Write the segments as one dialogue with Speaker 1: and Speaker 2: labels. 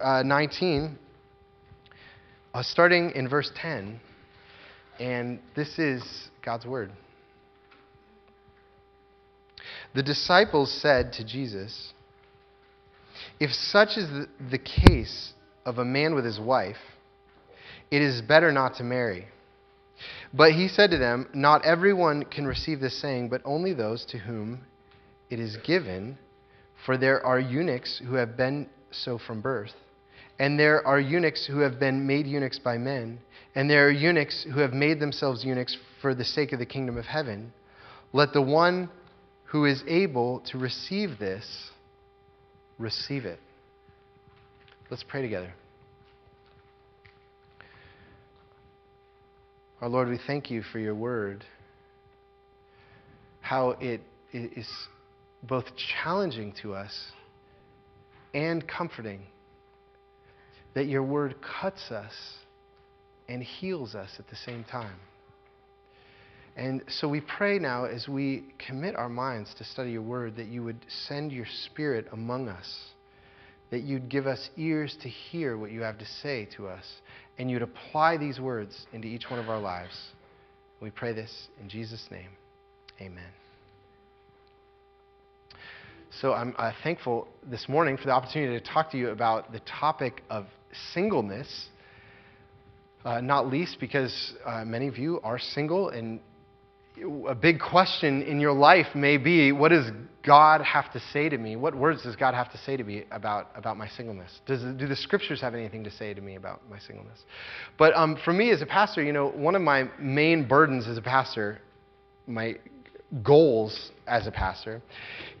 Speaker 1: uh, 19, uh, starting in verse 10, and this is God's word. The disciples said to Jesus, If such is the, the case of a man with his wife, it is better not to marry. But he said to them, Not everyone can receive this saying, but only those to whom it is given, for there are eunuchs who have been so from birth. And there are eunuchs who have been made eunuchs by men, and there are eunuchs who have made themselves eunuchs for the sake of the kingdom of heaven. Let the one who is able to receive this receive it. Let's pray together. Our Lord, we thank you for your word, how it is both challenging to us and comforting, that your word cuts us and heals us at the same time. And so we pray now as we commit our minds to study your word that you would send your spirit among us, that you'd give us ears to hear what you have to say to us, and you'd apply these words into each one of our lives. We pray this in Jesus' name. Amen. So I'm uh, thankful this morning for the opportunity to talk to you about the topic of singleness. Uh, not least because uh, many of you are single, and a big question in your life may be what does God have to say to me? What words does God have to say to me about, about my singleness? Does, do the scriptures have anything to say to me about my singleness? But um, for me as a pastor, you know, one of my main burdens as a pastor, my goals as a pastor,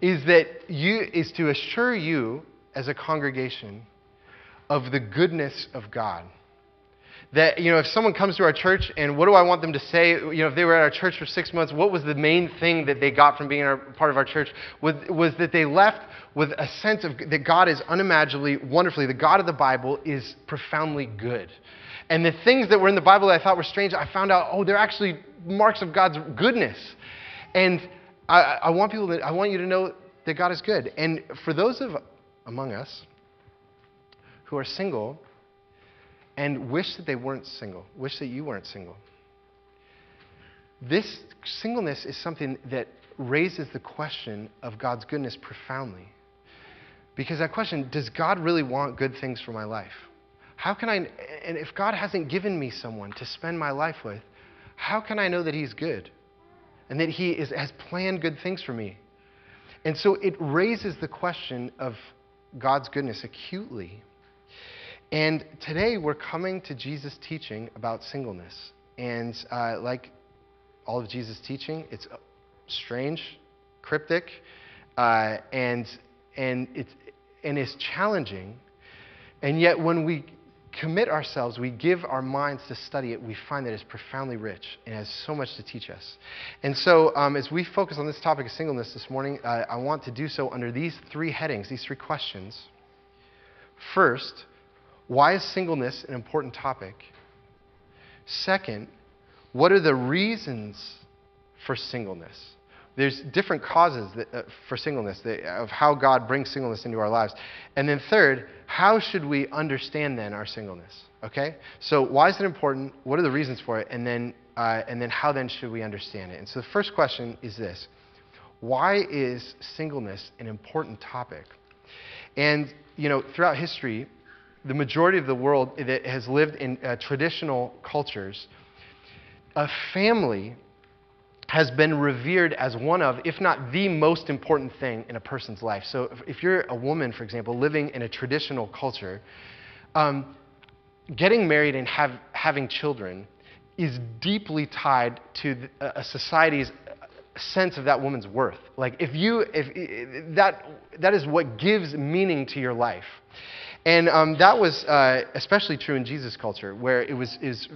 Speaker 1: is that you is to assure you as a congregation of the goodness of God that, you know, if someone comes to our church and what do I want them to say, you know, if they were at our church for six months, what was the main thing that they got from being a part of our church? Was, was that they left with a sense of that God is unimaginably, wonderfully, the God of the Bible is profoundly good. And the things that were in the Bible that I thought were strange, I found out, oh, they're actually marks of God's goodness. And I, I want people to, I want you to know that God is good. And for those of among us who are single, and wish that they weren't single, wish that you weren't single. This singleness is something that raises the question of God's goodness profoundly. Because that question, does God really want good things for my life? How can I, and if God hasn't given me someone to spend my life with, how can I know that He's good? And that He is, has planned good things for me? And so it raises the question of God's goodness acutely. And today we're coming to Jesus' teaching about singleness. And uh, like all of Jesus' teaching, it's strange, cryptic, uh, and, and, it's, and it's challenging. And yet, when we commit ourselves, we give our minds to study it, we find that it's profoundly rich and has so much to teach us. And so, um, as we focus on this topic of singleness this morning, uh, I want to do so under these three headings, these three questions. First, why is singleness an important topic? Second, what are the reasons for singleness? There's different causes that, uh, for singleness that, of how God brings singleness into our lives. And then third, how should we understand then our singleness? Okay? So why is it important? What are the reasons for it? And then, uh, and then how then should we understand it? And so the first question is this. Why is singleness an important topic? And, you know, throughout history, the majority of the world that has lived in uh, traditional cultures, a family has been revered as one of, if not the most important thing in a person's life. So, if, you're a woman, for example, living in a traditional culture, um, getting married and have, having children is deeply tied to the, a society's sense of that woman's worth. Like, if you, if that, that is what gives meaning to your life. And um, that was uh, especially true in Jesus' culture, where it was is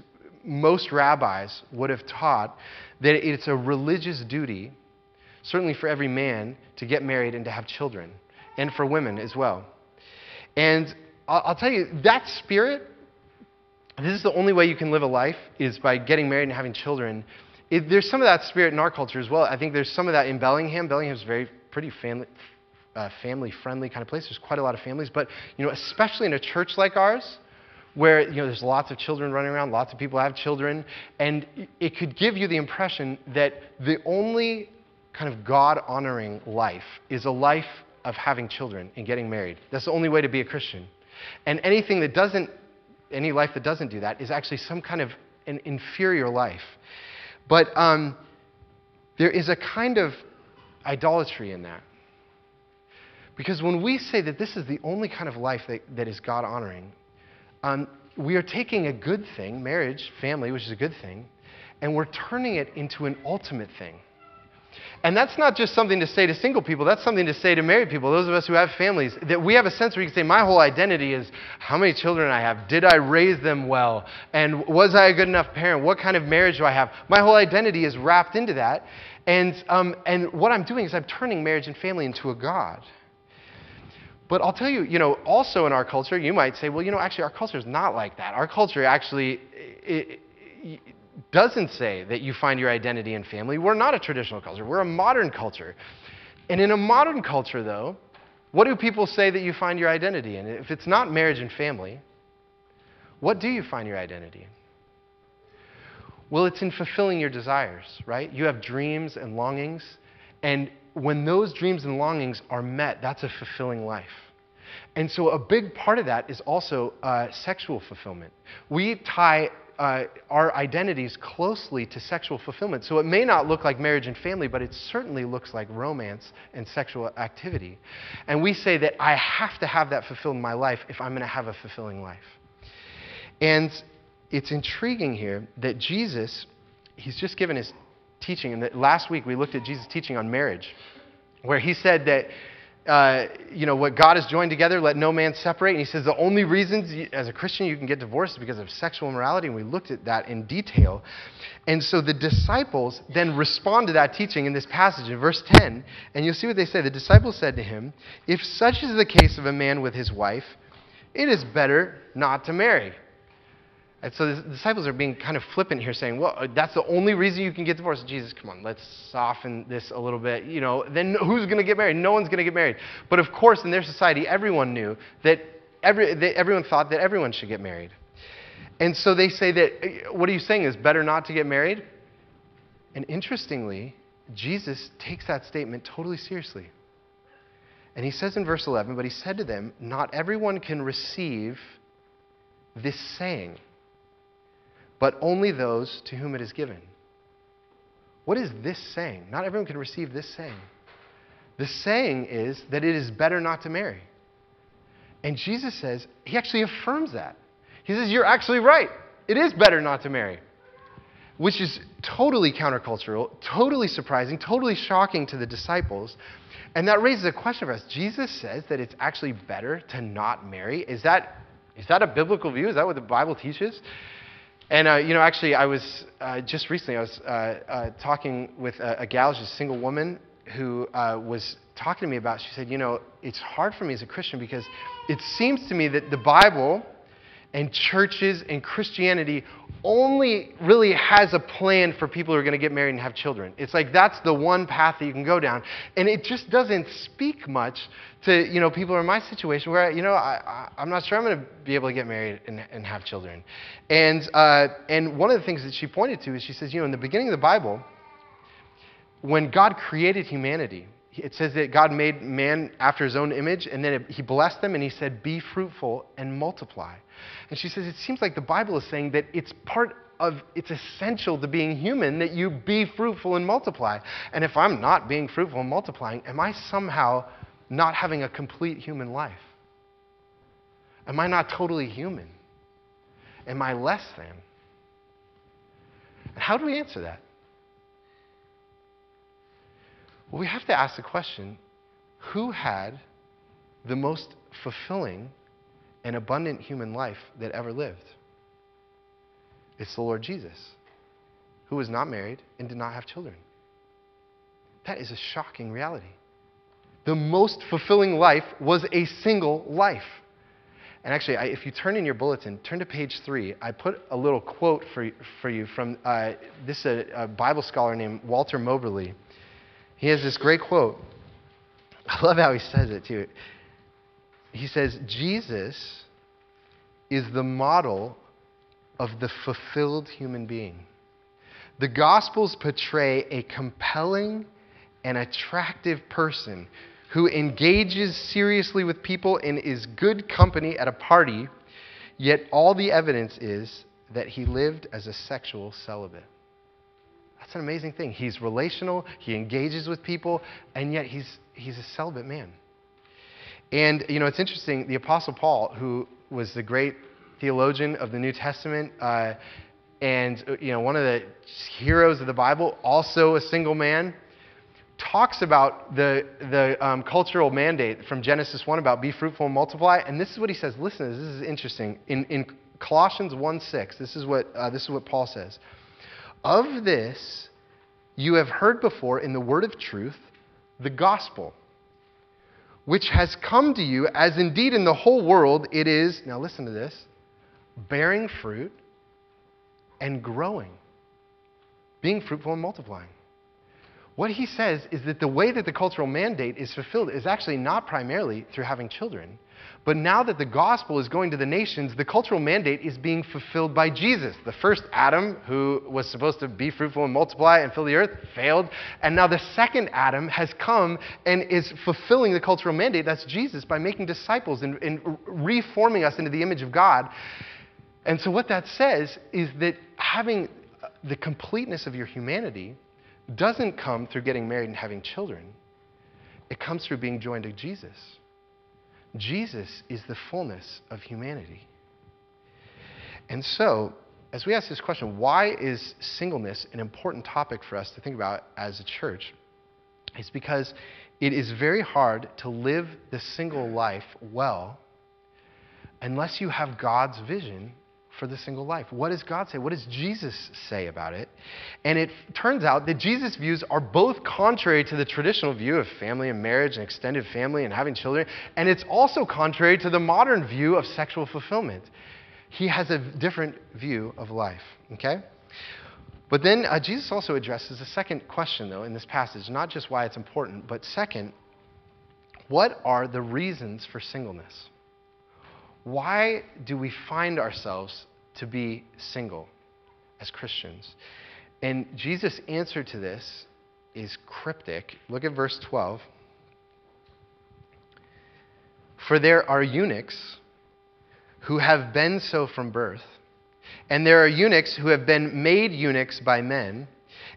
Speaker 1: most rabbis would have taught that it's a religious duty, certainly for every man, to get married and to have children, and for women as well. And I'll, I'll tell you, that spirit, this is the only way you can live a life, is by getting married and having children. It, there's some of that spirit in our culture as well. I think there's some of that in Bellingham. Bellingham is very pretty family, uh, family friendly kind of place. There's quite a lot of families, but you know, especially in a church like ours, where you know there's lots of children running around, lots of people have children, and it could give you the impression that the only kind of God honoring life is a life of having children and getting married. That's the only way to be a Christian. And anything that doesn't, any life that doesn't do that is actually some kind of an inferior life. But um, there is a kind of idolatry in that. Because when we say that this is the only kind of life that, that is God honoring, um, we are taking a good thing, marriage, family, which is a good thing, and we're turning it into an ultimate thing. And that's not just something to say to single people, that's something to say to married people, those of us who have families, that we have a sense where you can say, My whole identity is how many children I have. Did I raise them well? And was I a good enough parent? What kind of marriage do I have? My whole identity is wrapped into that. And, um, and what I'm doing is I'm turning marriage and family into a God. But I'll tell you, you know, also in our culture, you might say, well, you know, actually, our culture is not like that. Our culture actually it, doesn't say that you find your identity in family. We're not a traditional culture, we're a modern culture. And in a modern culture, though, what do people say that you find your identity in? If it's not marriage and family, what do you find your identity in? Well, it's in fulfilling your desires, right? You have dreams and longings, and when those dreams and longings are met, that's a fulfilling life. And so, a big part of that is also uh, sexual fulfillment. We tie uh, our identities closely to sexual fulfillment. So, it may not look like marriage and family, but it certainly looks like romance and sexual activity. And we say that I have to have that fulfilled in my life if I'm going to have a fulfilling life. And it's intriguing here that Jesus, he's just given his teaching. And last week we looked at Jesus' teaching on marriage, where he said that, uh, you know, what God has joined together, let no man separate. And he says the only reasons you, as a Christian you can get divorced is because of sexual immorality. And we looked at that in detail. And so the disciples then respond to that teaching in this passage in verse 10. And you'll see what they say. The disciples said to him, If such is the case of a man with his wife, it is better not to marry. And so the disciples are being kind of flippant here, saying, well, that's the only reason you can get divorced. Jesus, come on, let's soften this a little bit. You know, then who's going to get married? No one's going to get married. But of course, in their society, everyone knew that every, they, everyone thought that everyone should get married. And so they say that, what are you saying is better not to get married? And interestingly, Jesus takes that statement totally seriously. And he says in verse 11, but he said to them, Not everyone can receive this saying but only those to whom it is given. What is this saying? Not everyone can receive this saying. The saying is that it is better not to marry. And Jesus says, He actually affirms that. He says, You're actually right. It is better not to marry. Which is totally countercultural, totally surprising, totally shocking to the disciples. And that raises a question for us. Jesus says that it's actually better to not marry. Is that, is that a biblical view? Is that what the Bible teaches? And, uh, you know, actually, I was uh, just recently, I was uh, uh talking with a, a gal, she's a single woman, who uh, was talking to me about, she said, you know, it's hard for me as a Christian because it seems to me that the Bible and churches and Christianity only really has a plan for people who are going to get married and have children. It's like that's the one path that you can go down. And it just doesn't speak much to, you know, people in my situation where, you know, I, I, am not sure I'm going to be able to get married and, and have children. And, uh, and one of the things that she pointed to is she says, you know, in the beginning of the Bible, when God created humanity, it says that God made man after his own image, and then he blessed them and he said, Be fruitful and multiply. And she says, It seems like the Bible is saying that it's part of, it's essential to being human that you be fruitful and multiply. And if I'm not being fruitful and multiplying, am I somehow not having a complete human life? Am I not totally human? Am I less than? And how do we answer that? Well, we have to ask the question who had the most fulfilling and abundant human life that ever lived? It's the Lord Jesus, who was not married and did not have children. That is a shocking reality. The most fulfilling life was a single life. And actually, I, if you turn in your bulletin, turn to page three. I put a little quote for, for you from uh, this a, a Bible scholar named Walter Moberly. He has this great quote. I love how he says it too. He says, Jesus is the model of the fulfilled human being. The Gospels portray a compelling and attractive person who engages seriously with people and is good company at a party, yet all the evidence is that he lived as a sexual celibate. That's an amazing thing. He's relational, he engages with people, and yet he's, he's a celibate man. And, you know, it's interesting, the Apostle Paul, who was the great theologian of the New Testament, uh, and, you know, one of the heroes of the Bible, also a single man, talks about the, the um, cultural mandate from Genesis 1 about be fruitful and multiply. And this is what he says. Listen, this is interesting. In, in Colossians 1 6, this is, what, uh, this is what Paul says. Of this you have heard before in the word of truth, the gospel, which has come to you, as indeed in the whole world it is, now listen to this, bearing fruit and growing, being fruitful and multiplying. What he says is that the way that the cultural mandate is fulfilled is actually not primarily through having children, but now that the gospel is going to the nations, the cultural mandate is being fulfilled by Jesus. The first Adam, who was supposed to be fruitful and multiply and fill the earth, failed. And now the second Adam has come and is fulfilling the cultural mandate. That's Jesus by making disciples and, and reforming us into the image of God. And so, what that says is that having the completeness of your humanity doesn't come through getting married and having children, it comes through being joined to Jesus. Jesus is the fullness of humanity. And so, as we ask this question, why is singleness an important topic for us to think about as a church? It's because it is very hard to live the single life well unless you have God's vision for the single life. What does God say? What does Jesus say about it? And it turns out that Jesus' views are both contrary to the traditional view of family and marriage and extended family and having children, and it's also contrary to the modern view of sexual fulfillment. He has a different view of life, okay? But then uh, Jesus also addresses a second question, though, in this passage, not just why it's important, but second, what are the reasons for singleness? Why do we find ourselves to be single as Christians? And Jesus' answer to this is cryptic. Look at verse 12. For there are eunuchs who have been so from birth, and there are eunuchs who have been made eunuchs by men,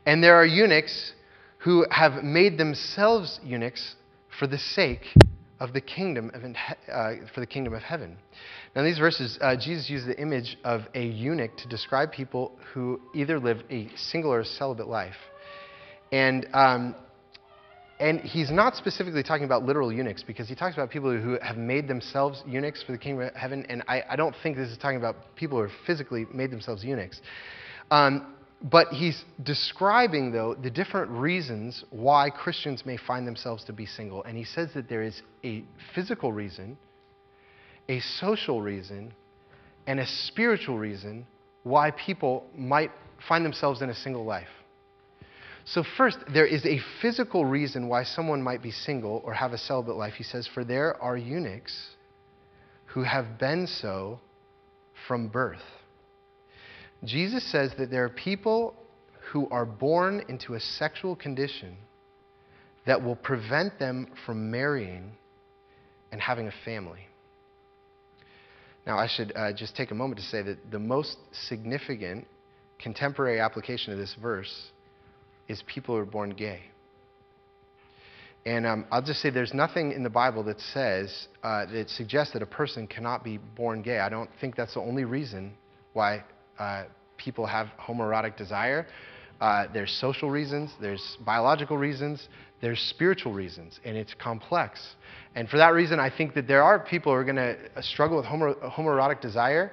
Speaker 1: and there are eunuchs who have made themselves eunuchs for the sake of the kingdom of, uh, for the kingdom of heaven. Now, in these verses, uh, Jesus uses the image of a eunuch to describe people who either live a single or celibate life. And, um, and he's not specifically talking about literal eunuchs because he talks about people who have made themselves eunuchs for the kingdom of heaven. And I, I don't think this is talking about people who have physically made themselves eunuchs. Um, but he's describing, though, the different reasons why Christians may find themselves to be single. And he says that there is a physical reason, a social reason, and a spiritual reason why people might find themselves in a single life. So, first, there is a physical reason why someone might be single or have a celibate life. He says, For there are eunuchs who have been so from birth. Jesus says that there are people who are born into a sexual condition that will prevent them from marrying and having a family. Now, I should uh, just take a moment to say that the most significant contemporary application of this verse is people who are born gay. And um, I'll just say there's nothing in the Bible that says, uh, that suggests that a person cannot be born gay. I don't think that's the only reason why uh, people have homoerotic desire. Uh, there's social reasons, there's biological reasons, there's spiritual reasons, and it's complex. And for that reason, I think that there are people who are going to uh, struggle with homo- homoerotic desire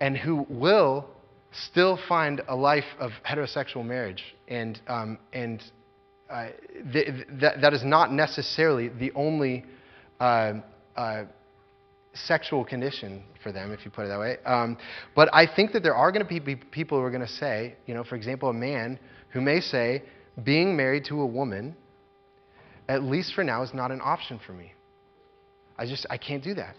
Speaker 1: and who will still find a life of heterosexual marriage. And, um, and uh, th- th- that is not necessarily the only uh, uh sexual condition for them, if you put it that way. Um, but I think that there are going to be people who are going to say, you know, for example, a man who may say, being married to a woman at least for now, is not an option for me. I just, I can't do that.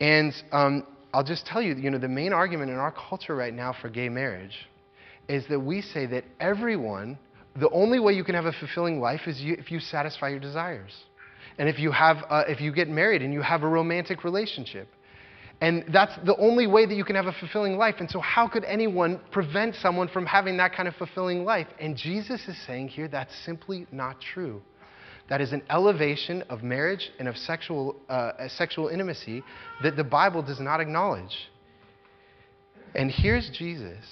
Speaker 1: And um, I'll just tell you, you know, the main argument in our culture right now for gay marriage is that we say that everyone, the only way you can have a fulfilling life is you, if you satisfy your desires. And if you, have, uh, if you get married and you have a romantic relationship. And that's the only way that you can have a fulfilling life. And so, how could anyone prevent someone from having that kind of fulfilling life? And Jesus is saying here that's simply not true. That is an elevation of marriage and of sexual, uh, sexual intimacy that the Bible does not acknowledge. And here's Jesus,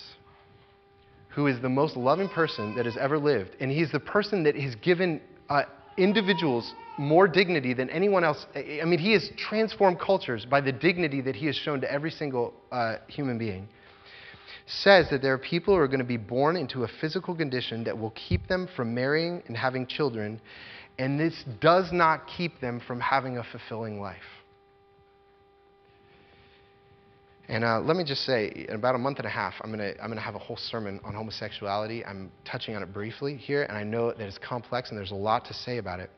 Speaker 1: who is the most loving person that has ever lived. And he's the person that has given uh, individuals more dignity than anyone else. I mean, he has transformed cultures by the dignity that he has shown to every single uh, human being. Says that there are people who are going to be born into a physical condition that will keep them from marrying and having children, and this does not keep them from having a fulfilling life. And uh, let me just say, in about a month and a half, I'm going to I'm to have a whole sermon on homosexuality. I'm touching on it briefly here, and I know that it's complex and there's a lot to say about it.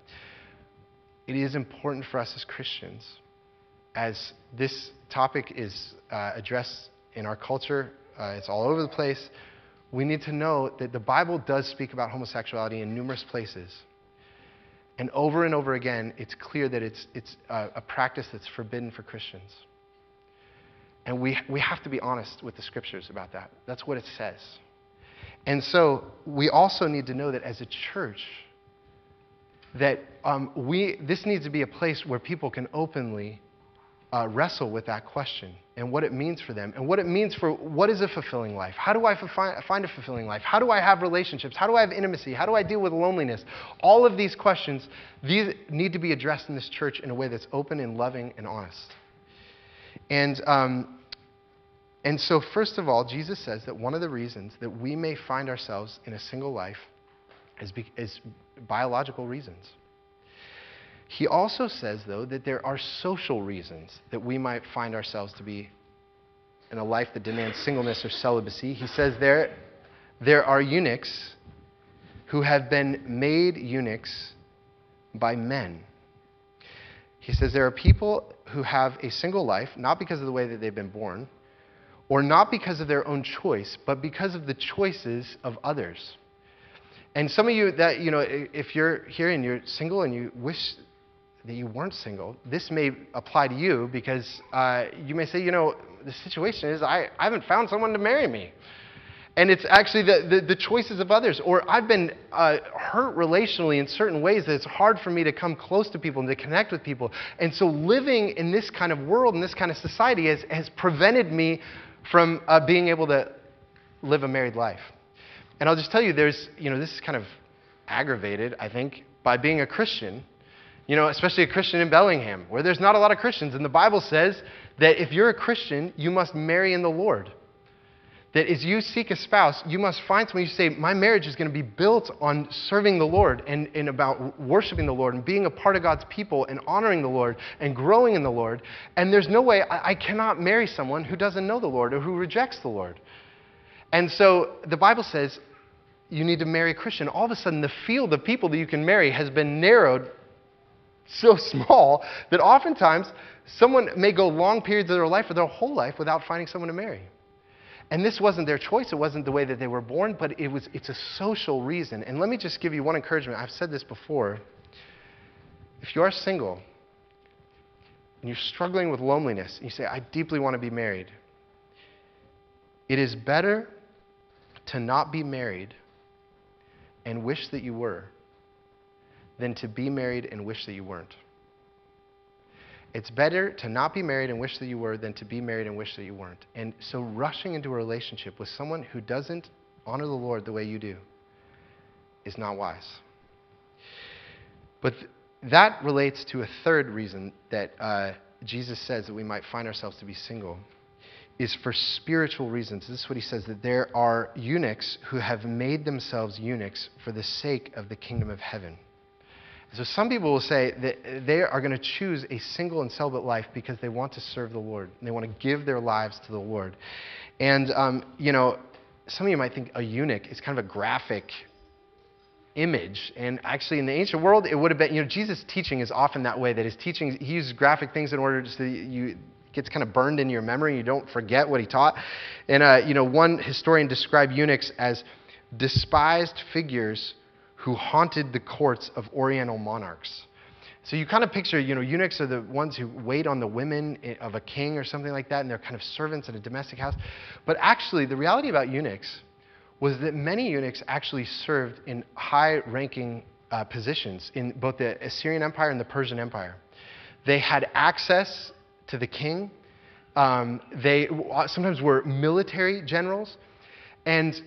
Speaker 1: It is important for us as Christians, as this topic is uh, addressed in our culture, uh, it's all over the place. We need to know that the Bible does speak about homosexuality in numerous places. And over and over again, it's clear that it's, it's a practice that's forbidden for Christians. And we, we have to be honest with the scriptures about that. That's what it says. And so we also need to know that as a church, that um, we, this needs to be a place where people can openly uh, wrestle with that question and what it means for them and what it means for what is a fulfilling life. How do I find a fulfilling life? How do I have relationships? How do I have intimacy? How do I deal with loneliness? All of these questions, these need to be addressed in this church in a way that's open and loving and honest. And, um, and so, first of all, Jesus says that one of the reasons that we may find ourselves in a single life is, be, is biological reasons. He also says, though, that there are social reasons that we might find ourselves to be in a life that demands singleness or celibacy. He says there, there are eunuchs who have been made eunuchs by men. He says there are people who have a single life, not because of the way that they've been born, or not because of their own choice, but because of the choices of others. And some of you that, you know, if you're here and you're single and you wish that you weren't single, this may apply to you because uh, you may say, you know, the situation is I, I haven't found someone to marry me. And it's actually the, the, the choices of others. Or I've been uh, hurt relationally in certain ways that it's hard for me to come close to people and to connect with people. And so living in this kind of world, in this kind of society, has, has prevented me from uh, being able to live a married life. And I'll just tell you, there's, you know, this is kind of aggravated, I think, by being a Christian you know, especially a Christian in Bellingham, where there's not a lot of Christians. And the Bible says that if you're a Christian, you must marry in the Lord. That as you seek a spouse, you must find someone you say, My marriage is going to be built on serving the Lord and, and about worshiping the Lord and being a part of God's people and honoring the Lord and growing in the Lord. And there's no way I, I cannot marry someone who doesn't know the Lord or who rejects the Lord. And so the Bible says you need to marry a Christian. All of a sudden, the field of people that you can marry has been narrowed so small that oftentimes someone may go long periods of their life or their whole life without finding someone to marry. And this wasn't their choice, it wasn't the way that they were born, but it was, it's a social reason. And let me just give you one encouragement. I've said this before. If you are single and you're struggling with loneliness, and you say, I deeply want to be married, it is better to not be married and wish that you were than to be married and wish that you weren't. It's better to not be married and wish that you were than to be married and wish that you weren't. And so, rushing into a relationship with someone who doesn't honor the Lord the way you do is not wise. But th- that relates to a third reason that uh, Jesus says that we might find ourselves to be single is for spiritual reasons. This is what he says that there are eunuchs who have made themselves eunuchs for the sake of the kingdom of heaven. So some people will say that they are going to choose a single and celibate life because they want to serve the Lord. And They want to give their lives to the Lord. And, um, you know, some of you might think a eunuch is kind of a graphic image. And actually, in the ancient world, it would have been, you know, Jesus' teaching is often that way, that his teaching, he uses graphic things in order to, you, gets kind of burned in your memory. You don't forget what he taught. And, uh, you know, one historian described eunuchs as despised figures who haunted the courts of Oriental monarchs. So you kind of picture, you know, eunuchs are the ones who wait on the women of a king or something like that, and they're kind of servants in a domestic house. But actually, the reality about eunuchs was that many eunuchs actually served in high ranking uh, positions in both the Assyrian Empire and the Persian Empire. They had access to the king. Um, they sometimes were military generals. And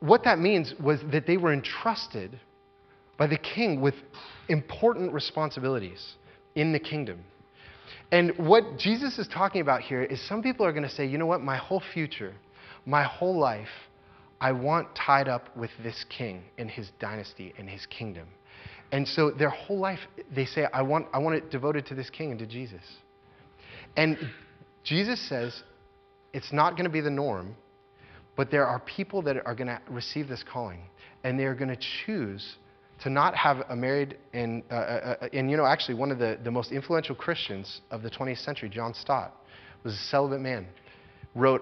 Speaker 1: what that means was that they were entrusted by the king with important responsibilities in the kingdom. And what Jesus is talking about here is some people are going to say, you know what, my whole future, my whole life, I want tied up with this king and his dynasty and his kingdom. And so their whole life, they say, I want, I want it devoted to this king and to Jesus. And Jesus says it's not going to be the norm, but there are people that are going to receive this calling, and they are going to choose to not have a married and, uh, uh, uh, and you know, actually, one of the, the most influential Christians of the 20th century, John Stott, was a celibate man. Wrote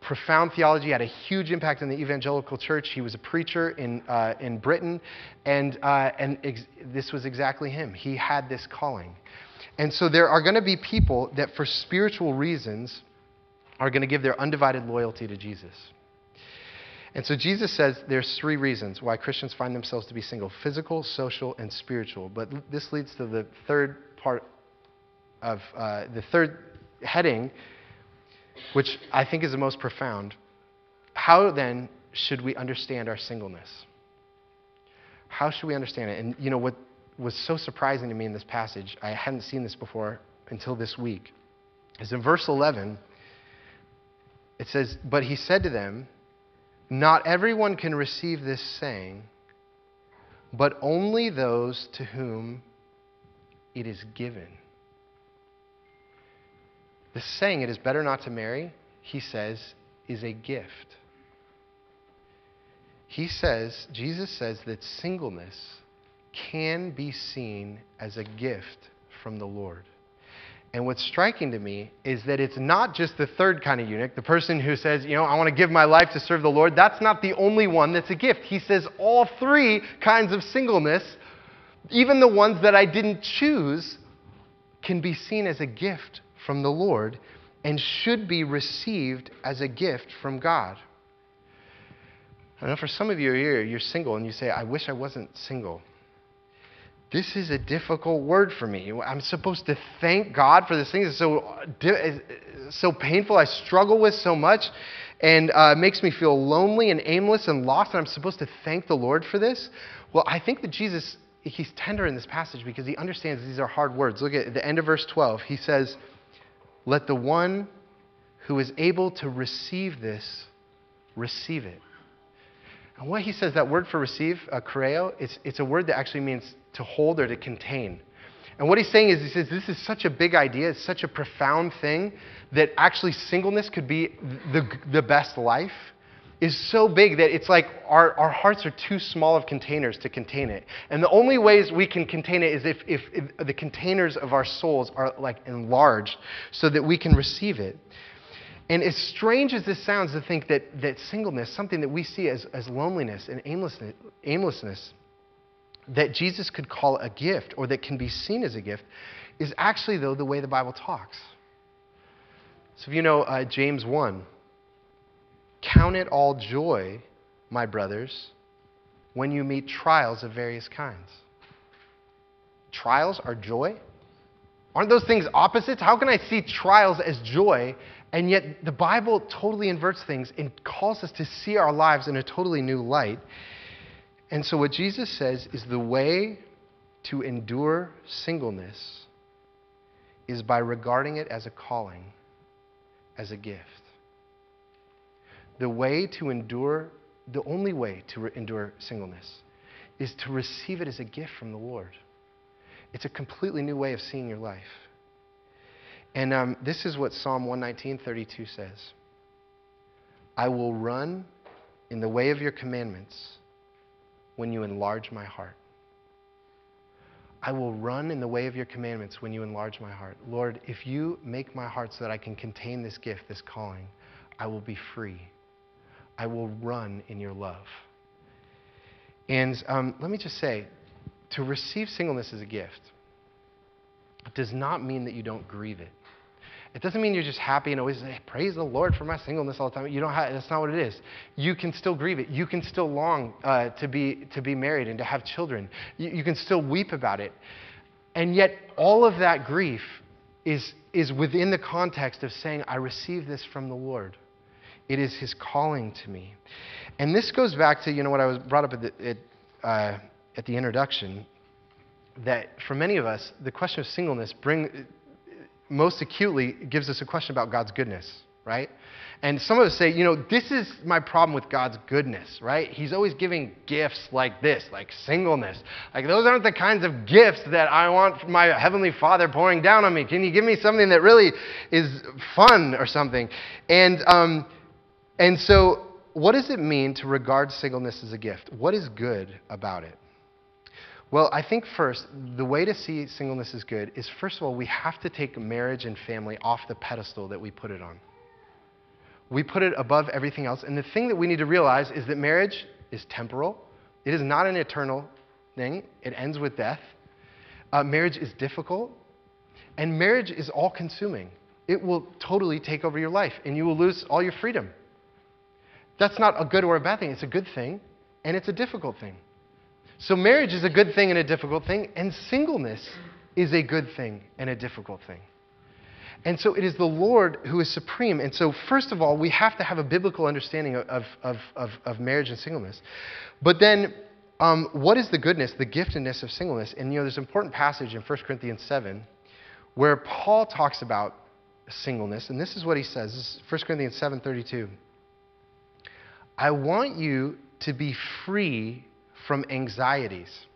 Speaker 1: profound theology, had a huge impact on the evangelical church. He was a preacher in, uh, in Britain, and, uh, and ex- this was exactly him. He had this calling. And so there are going to be people that, for spiritual reasons, are going to give their undivided loyalty to Jesus. And so Jesus says there's three reasons why Christians find themselves to be single physical, social, and spiritual. But this leads to the third part of uh, the third heading, which I think is the most profound. How then should we understand our singleness? How should we understand it? And you know what was so surprising to me in this passage, I hadn't seen this before until this week, is in verse 11, it says, But he said to them, not everyone can receive this saying, but only those to whom it is given. The saying, it is better not to marry, he says, is a gift. He says, Jesus says that singleness can be seen as a gift from the Lord. And what's striking to me is that it's not just the third kind of eunuch, the person who says, you know, I want to give my life to serve the Lord. That's not the only one that's a gift. He says all three kinds of singleness, even the ones that I didn't choose, can be seen as a gift from the Lord and should be received as a gift from God. I know for some of you here, you're single and you say, I wish I wasn't single. This is a difficult word for me. I'm supposed to thank God for this thing. It's so, so painful. I struggle with so much and uh, it makes me feel lonely and aimless and lost, and I'm supposed to thank the Lord for this. Well, I think that Jesus, he's tender in this passage because he understands these are hard words. Look at the end of verse 12. He says, Let the one who is able to receive this receive it. And what he says, that word for receive, uh, choreo, it's, it's a word that actually means to hold or to contain. And what he's saying is, he says, this is such a big idea, it's such a profound thing that actually singleness could be the, the best life is so big that it's like our, our hearts are too small of containers to contain it. And the only ways we can contain it is if, if, if the containers of our souls are like enlarged so that we can receive it. And as strange as this sounds to think that, that singleness, something that we see as, as loneliness and aimlessness, aimlessness, that Jesus could call a gift or that can be seen as a gift, is actually, though, the way the Bible talks. So if you know uh, James 1, count it all joy, my brothers, when you meet trials of various kinds. Trials are joy? Aren't those things opposites? How can I see trials as joy and yet, the Bible totally inverts things and calls us to see our lives in a totally new light. And so, what Jesus says is the way to endure singleness is by regarding it as a calling, as a gift. The way to endure, the only way to re- endure singleness is to receive it as a gift from the Lord. It's a completely new way of seeing your life. And um, this is what Psalm 119.32 says. I will run in the way of your commandments when you enlarge my heart. I will run in the way of your commandments when you enlarge my heart. Lord, if you make my heart so that I can contain this gift, this calling, I will be free. I will run in your love. And um, let me just say to receive singleness as a gift does not mean that you don't grieve it. It doesn't mean you're just happy and always say, praise the Lord for my singleness all the time. You don't have, that's not what it is. You can still grieve it. You can still long uh, to, be, to be married and to have children. You, you can still weep about it. And yet, all of that grief is, is within the context of saying, I receive this from the Lord. It is his calling to me. And this goes back to, you know, what I was brought up at the, at, uh, at the introduction, that for many of us, the question of singleness bring, most acutely gives us a question about God's goodness, right? And some of us say, you know, this is my problem with God's goodness, right? He's always giving gifts like this, like singleness. Like, those aren't the kinds of gifts that I want my Heavenly Father pouring down on me. Can you give me something that really is fun or something? And, um, and so, what does it mean to regard singleness as a gift? What is good about it? Well, I think first, the way to see singleness as good is first of all, we have to take marriage and family off the pedestal that we put it on. We put it above everything else. And the thing that we need to realize is that marriage is temporal, it is not an eternal thing, it ends with death. Uh, marriage is difficult, and marriage is all consuming. It will totally take over your life, and you will lose all your freedom. That's not a good or a bad thing, it's a good thing, and it's a difficult thing. So, marriage is a good thing and a difficult thing, and singleness is a good thing and a difficult thing. And so, it is the Lord who is supreme. And so, first of all, we have to have a biblical understanding of, of, of, of marriage and singleness. But then, um, what is the goodness, the giftedness of singleness? And you know, there's an important passage in 1 Corinthians 7 where Paul talks about singleness, and this is what he says. This is 1 Corinthians 7:32. I want you to be free from anxieties.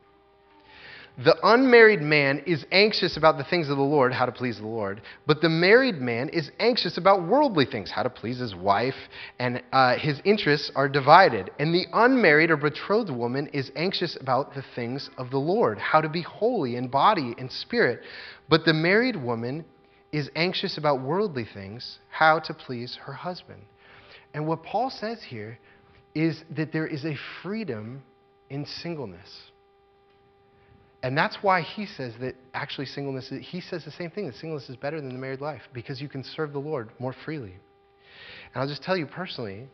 Speaker 1: The unmarried man is anxious about the things of the Lord, how to please the Lord, but the married man is anxious about worldly things, how to please his wife, and uh, his interests are divided. And the unmarried or betrothed woman is anxious about the things of the Lord, how to be holy in body and spirit. But the married woman is anxious about worldly things, how to please her husband. And what Paul says here is that there is a freedom in singleness. And that's why he says that actually singleness, he says the same thing, that singleness is better than the married life because you can serve the Lord more freely. And I'll just tell you personally,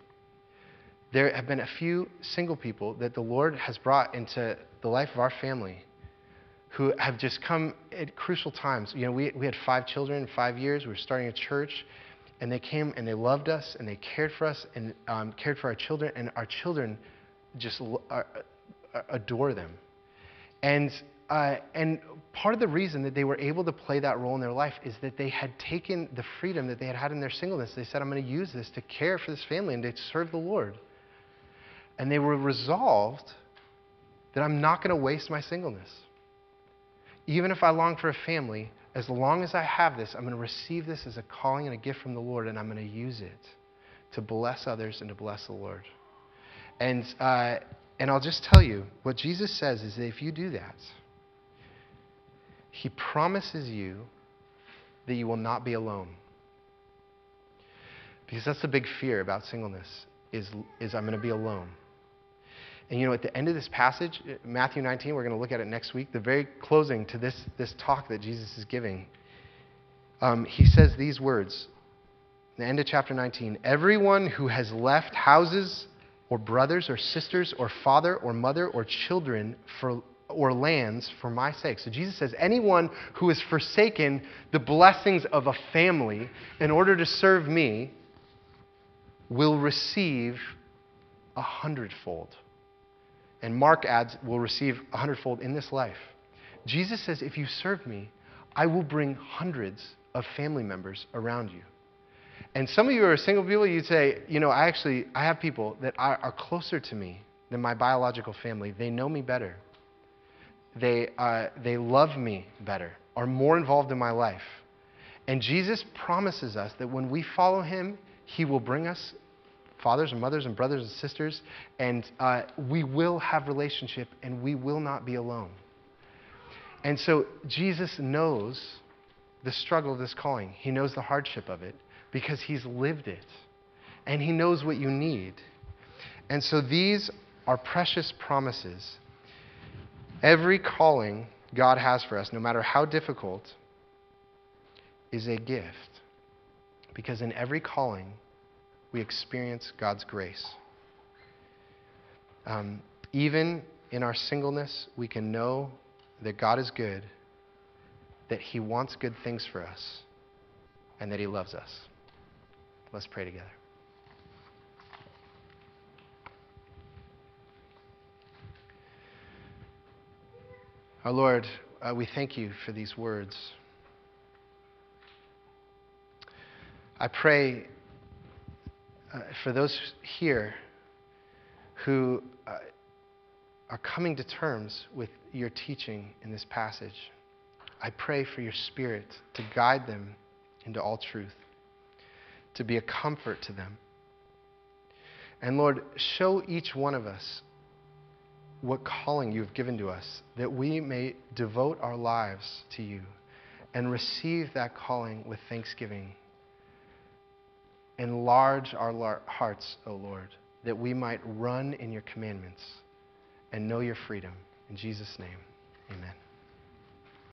Speaker 1: there have been a few single people that the Lord has brought into the life of our family who have just come at crucial times. You know, we, we had five children in five years. We were starting a church, and they came and they loved us and they cared for us and um, cared for our children, and our children just are, adore them. And, uh, and part of the reason that they were able to play that role in their life is that they had taken the freedom that they had had in their singleness. They said, I'm going to use this to care for this family and to serve the Lord. And they were resolved that I'm not going to waste my singleness. Even if I long for a family, as long as I have this, I'm going to receive this as a calling and a gift from the Lord, and I'm going to use it to bless others and to bless the Lord. And, uh, and I'll just tell you what Jesus says is that if you do that, he promises you that you will not be alone. Because that's the big fear about singleness is, is I'm going to be alone. And you know, at the end of this passage, Matthew 19, we're going to look at it next week, the very closing to this, this talk that Jesus is giving, um, he says these words, the end of chapter 19 Everyone who has left houses, or brothers or sisters or father or mother or children for, or lands for my sake. So Jesus says, anyone who has forsaken the blessings of a family in order to serve me will receive a hundredfold. And Mark adds, will receive a hundredfold in this life. Jesus says, if you serve me, I will bring hundreds of family members around you. And some of you are single people, you'd say, you know, I actually, I have people that are, are closer to me than my biological family. They know me better. They, uh, they love me better, are more involved in my life. And Jesus promises us that when we follow him, he will bring us fathers and mothers and brothers and sisters, and uh, we will have relationship and we will not be alone. And so Jesus knows the struggle of this calling. He knows the hardship of it because he's lived it. And he knows what you need. And so these are precious promises. Every calling God has for us, no matter how difficult, is a gift. Because in every calling, we experience God's grace. Um, even in our singleness, we can know that God is good, that He wants good things for us, and that He loves us. Let's pray together. Our Lord, uh, we thank you for these words. I pray uh, for those here who uh, are coming to terms with your teaching in this passage. I pray for your Spirit to guide them into all truth, to be a comfort to them. And Lord, show each one of us what calling you've given to us, that we may devote our lives to you and receive that calling with thanksgiving. Enlarge our hearts, O Lord, that we might run in your commandments and know your freedom. In Jesus' name, amen.